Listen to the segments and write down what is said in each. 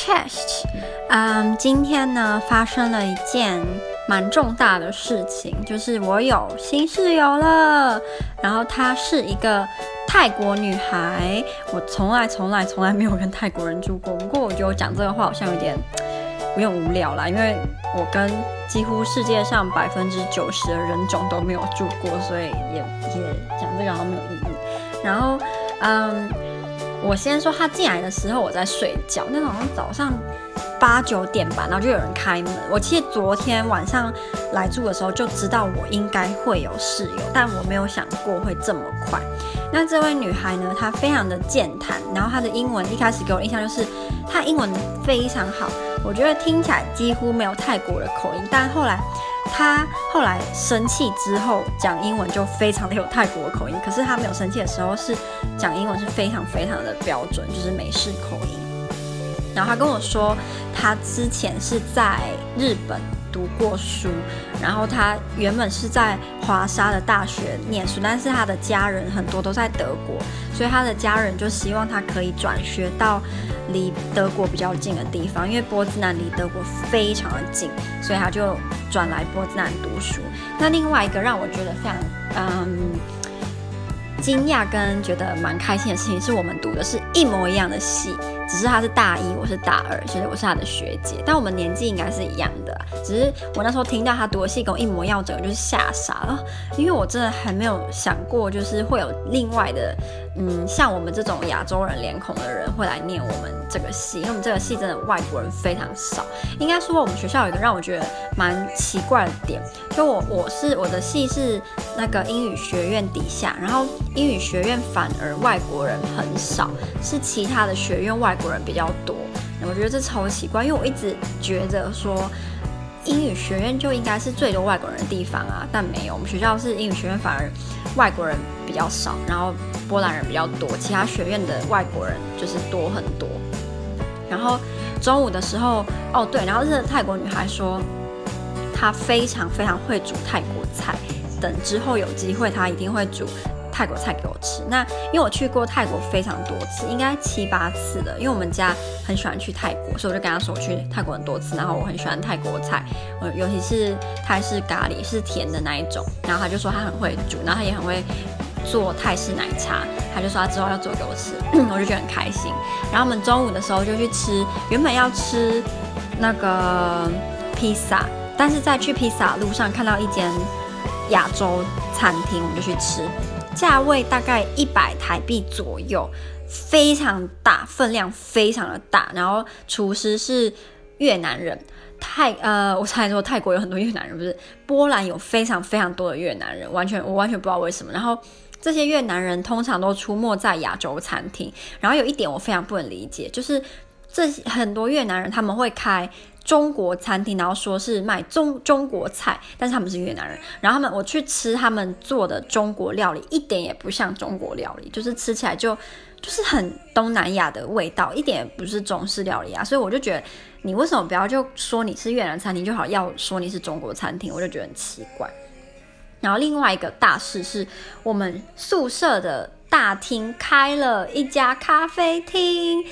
Chest，嗯，今天呢发生了一件蛮重大的事情，就是我有新室友了。然后她是一个泰国女孩，我从来从来从来没有跟泰国人住过。不过我觉得我讲这个话好像有点有点无聊啦，因为我跟几乎世界上百分之九十的人种都没有住过，所以也也讲这个好像没有意义。然后，嗯。我先说，他进来的时候我在睡觉，那好像早上八九点吧，然后就有人开门。我其实昨天晚上来住的时候就知道我应该会有室友，但我没有想过会这么快。那这位女孩呢，她非常的健谈，然后她的英文一开始给我印象就是她英文非常好，我觉得听起来几乎没有泰国的口音，但后来。他后来生气之后讲英文就非常的有泰国口音，可是他没有生气的时候是讲英文是非常非常的标准，就是美式口音。然后他跟我说，他之前是在日本读过书，然后他原本是在华沙的大学念书，但是他的家人很多都在德国，所以他的家人就希望他可以转学到离德国比较近的地方，因为波兹南离德国非常的近，所以他就转来波兹南读书。那另外一个让我觉得非常嗯惊讶跟觉得蛮开心的事情，是我们读的是一模一样的系。只是他是大一，我是大二，所以我是他的学姐，但我们年纪应该是一样的。只是我那时候听到他读的系跟我一模一样，整个就是吓傻了，因为我真的还没有想过，就是会有另外的，嗯，像我们这种亚洲人脸孔的人会来念我们这个系，因为我们这个系真的外国人非常少。应该说我们学校有一个让我觉得蛮奇怪的点，就我我是我的系是那个英语学院底下，然后英语学院反而外国人很少，是其他的学院外。国人比较多，我觉得这超奇怪，因为我一直觉得说英语学院就应该是最多外国人的地方啊，但没有，我们学校是英语学院反而外国人比较少，然后波兰人比较多，其他学院的外国人就是多很多。然后中午的时候，哦对，然后这个泰国女孩说她非常非常会煮泰国菜，等之后有机会她一定会煮。泰国菜给我吃，那因为我去过泰国非常多次，应该七八次了。因为我们家很喜欢去泰国，所以我就跟他说我去泰国很多次，然后我很喜欢泰国菜，呃，尤其是泰式咖喱是甜的那一种。然后他就说他很会煮，然后他也很会做泰式奶茶，他就说他之后要做给我吃，我就觉得很开心。然后我们中午的时候就去吃，原本要吃那个披萨，但是在去披萨路上看到一间亚洲餐厅，我们就去吃。价位大概一百台币左右，非常大，分量非常的大。然后厨师是越南人，泰呃，我猜说泰国有很多越南人，不是？波兰有非常非常多的越南人，完全我完全不知道为什么。然后这些越南人通常都出没在亚洲餐厅。然后有一点我非常不能理解，就是这很多越南人他们会开。中国餐厅，然后说是卖中中国菜，但是他们是越南人。然后他们我去吃他们做的中国料理，一点也不像中国料理，就是吃起来就就是很东南亚的味道，一点也不是中式料理啊。所以我就觉得，你为什么不要就说你是越南餐厅就好，要说你是中国餐厅，我就觉得很奇怪。然后另外一个大事是我们宿舍的大厅开了一家咖啡厅，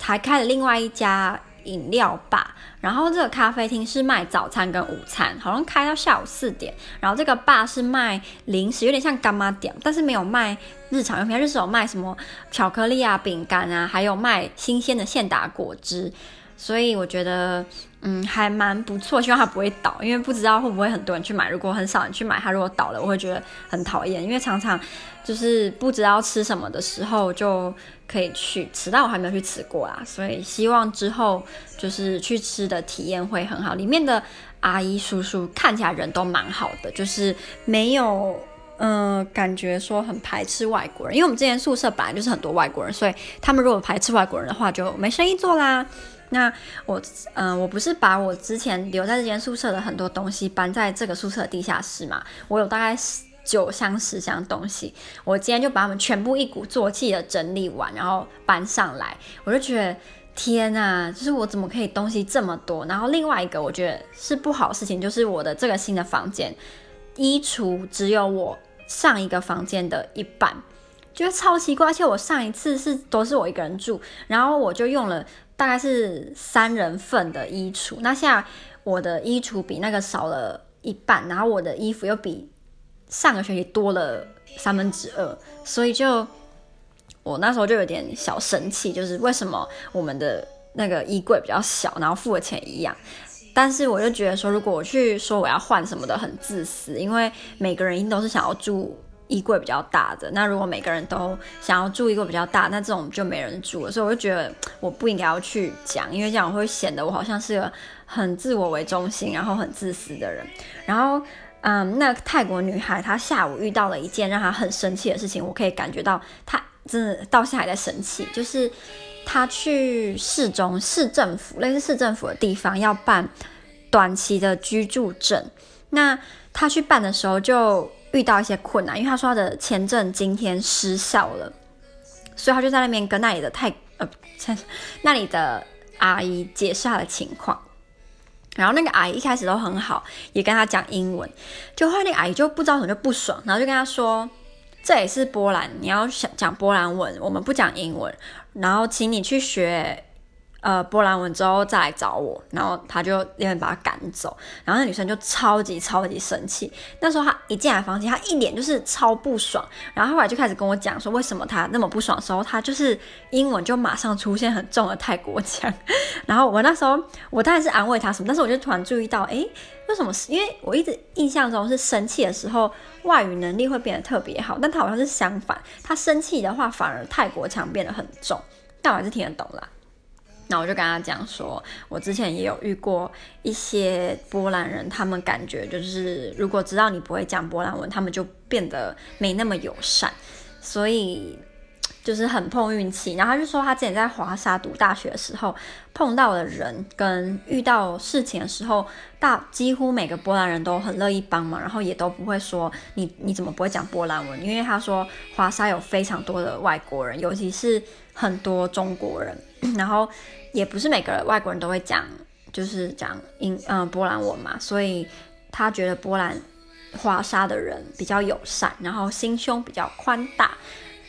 还开了另外一家。饮料吧，然后这个咖啡厅是卖早餐跟午餐，好像开到下午四点。然后这个吧是卖零食，有点像干妈店，但是没有卖日常用品。日式有卖什么巧克力啊、饼干啊，还有卖新鲜的现打果汁。所以我觉得，嗯，还蛮不错。希望它不会倒，因为不知道会不会很多人去买。如果很少人去买，它如果倒了，我会觉得很讨厌。因为常常就是不知道吃什么的时候就可以去吃，但我还没有去吃过啊。所以希望之后就是去吃的体验会很好。里面的阿姨叔叔看起来人都蛮好的，就是没有嗯、感觉说很排斥外国人。因为我们之前宿舍本来就是很多外国人，所以他们如果排斥外国人的话，就没生意做啦。那我，嗯、我不是把我之前留在这间宿舍的很多东西搬在这个宿舍地下室嘛？我有大概九箱十箱东西，我今天就把它们全部一鼓作气的整理完，然后搬上来。我就觉得天呐，就是我怎么可以东西这么多？然后另外一个我觉得是不好的事情，就是我的这个新的房间衣橱只有我上一个房间的一半，觉得超奇怪。而且我上一次是都是我一个人住，然后我就用了。大概是三人份的衣橱。那现在我的衣橱比那个少了一半，然后我的衣服又比上个学期多了三分之二，所以就我那时候就有点小生气，就是为什么我们的那个衣柜比较小，然后付的钱一样。但是我就觉得说，如果我去说我要换什么的，很自私，因为每个人都是想要住衣柜比较大的。那如果每个人都想要住衣柜比较大，那这种就没人住了。所以我就觉得我不应该要去讲，因为这样会显得我好像是个很自我为中心，然后很自私的人。然后，嗯，那泰国女孩她下午遇到了一件让她很生气的事情，我可以感觉到她真的到现在还在生气，就是。他去市中市政府，类似市政府的地方要办短期的居住证。那他去办的时候就遇到一些困难，因为他说他的签证今天失效了，所以他就在那边跟那里的泰呃 那里的阿姨解释他的情况。然后那个阿姨一开始都很好，也跟他讲英文，就后来那个阿姨就不知道怎么就不爽，然后就跟他说。这也是波兰，你要想讲波兰文，我们不讲英文，然后请你去学。呃，波兰文之后再来找我，然后他就立马把他赶走，然后那女生就超级超级生气。那时候他一进来房间，他一脸就是超不爽，然后后来就开始跟我讲说为什么他那么不爽的时候，他就是英文就马上出现很重的泰国腔。然后我那时候我当然是安慰他什么，但是我就突然注意到，诶，为什么？因为我一直印象中是生气的时候外语能力会变得特别好，但他好像是相反，他生气的话反而泰国腔变得很重，但我还是听得懂啦。那我就跟他讲说，我之前也有遇过一些波兰人，他们感觉就是如果知道你不会讲波兰文，他们就变得没那么友善，所以就是很碰运气。然后他就说，他之前在华沙读大学的时候碰到的人跟遇到事情的时候，大几乎每个波兰人都很乐意帮忙，然后也都不会说你你怎么不会讲波兰文，因为他说华沙有非常多的外国人，尤其是很多中国人，然后。也不是每个外国人都会讲，就是讲英嗯波兰文嘛，所以他觉得波兰华沙的人比较友善，然后心胸比较宽大。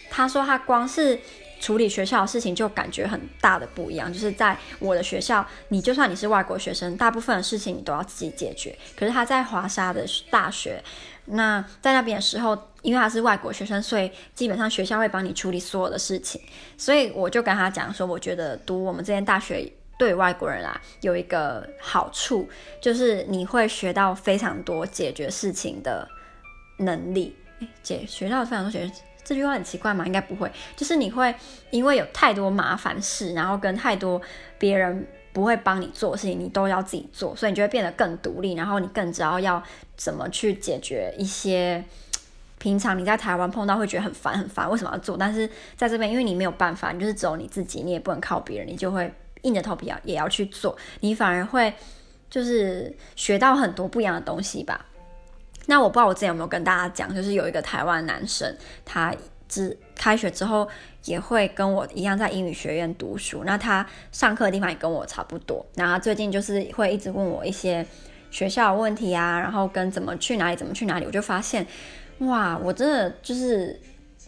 他说他光是处理学校的事情就感觉很大的不一样，就是在我的学校，你就算你是外国学生，大部分的事情你都要自己解决。可是他在华沙的大学，那在那边的时候。因为他是外国学生，所以基本上学校会帮你处理所有的事情。所以我就跟他讲说，我觉得读我们这间大学对外国人啊有一个好处，就是你会学到非常多解决事情的能力。解学到非常多解决，这句话很奇怪吗？应该不会。就是你会因为有太多麻烦事，然后跟太多别人不会帮你做事情，你都要自己做，所以你就会变得更独立，然后你更知道要怎么去解决一些。平常你在台湾碰到会觉得很烦很烦，为什么要做？但是在这边，因为你没有办法，你就是只有你自己，你也不能靠别人，你就会硬着头皮要也要去做，你反而会就是学到很多不一样的东西吧。那我不知道我之前有没有跟大家讲，就是有一个台湾男生，他只开学之后也会跟我一样在英语学院读书，那他上课的地方也跟我差不多，然后最近就是会一直问我一些学校问题啊，然后跟怎么去哪里，怎么去哪里，我就发现。哇，我真的就是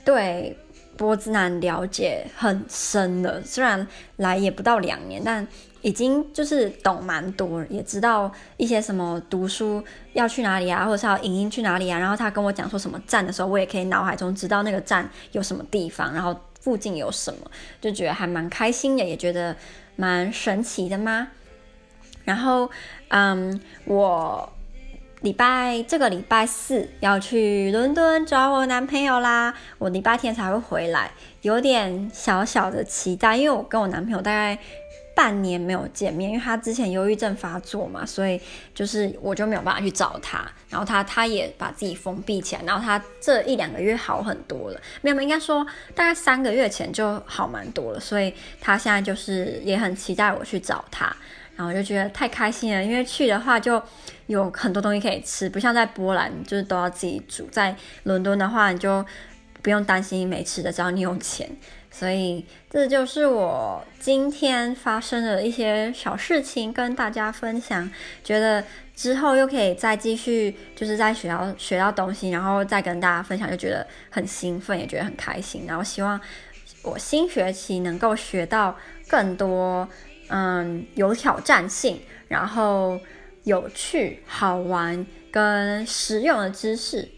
对波兹南了解很深了。虽然来也不到两年，但已经就是懂蛮多，也知道一些什么读书要去哪里啊，或者是要影音去哪里啊。然后他跟我讲说什么站的时候，我也可以脑海中知道那个站有什么地方，然后附近有什么，就觉得还蛮开心的，也觉得蛮神奇的嘛。然后，嗯，我。礼拜这个礼拜四要去伦敦找我男朋友啦，我礼拜天才会回来，有点小小的期待，因为我跟我男朋友大概半年没有见面，因为他之前忧郁症发作嘛，所以就是我就没有办法去找他，然后他他也把自己封闭起来，然后他这一两个月好很多了，没有，应该说大概三个月前就好蛮多了，所以他现在就是也很期待我去找他。然后我就觉得太开心了，因为去的话就有很多东西可以吃，不像在波兰就是都要自己煮。在伦敦的话，你就不用担心没吃的，只要你有钱。所以这就是我今天发生的一些小事情，跟大家分享。觉得之后又可以再继续，就是在学校学到东西，然后再跟大家分享，就觉得很兴奋，也觉得很开心。然后希望我新学期能够学到更多。嗯有挑战性，然后有趣、好玩跟实用的知识。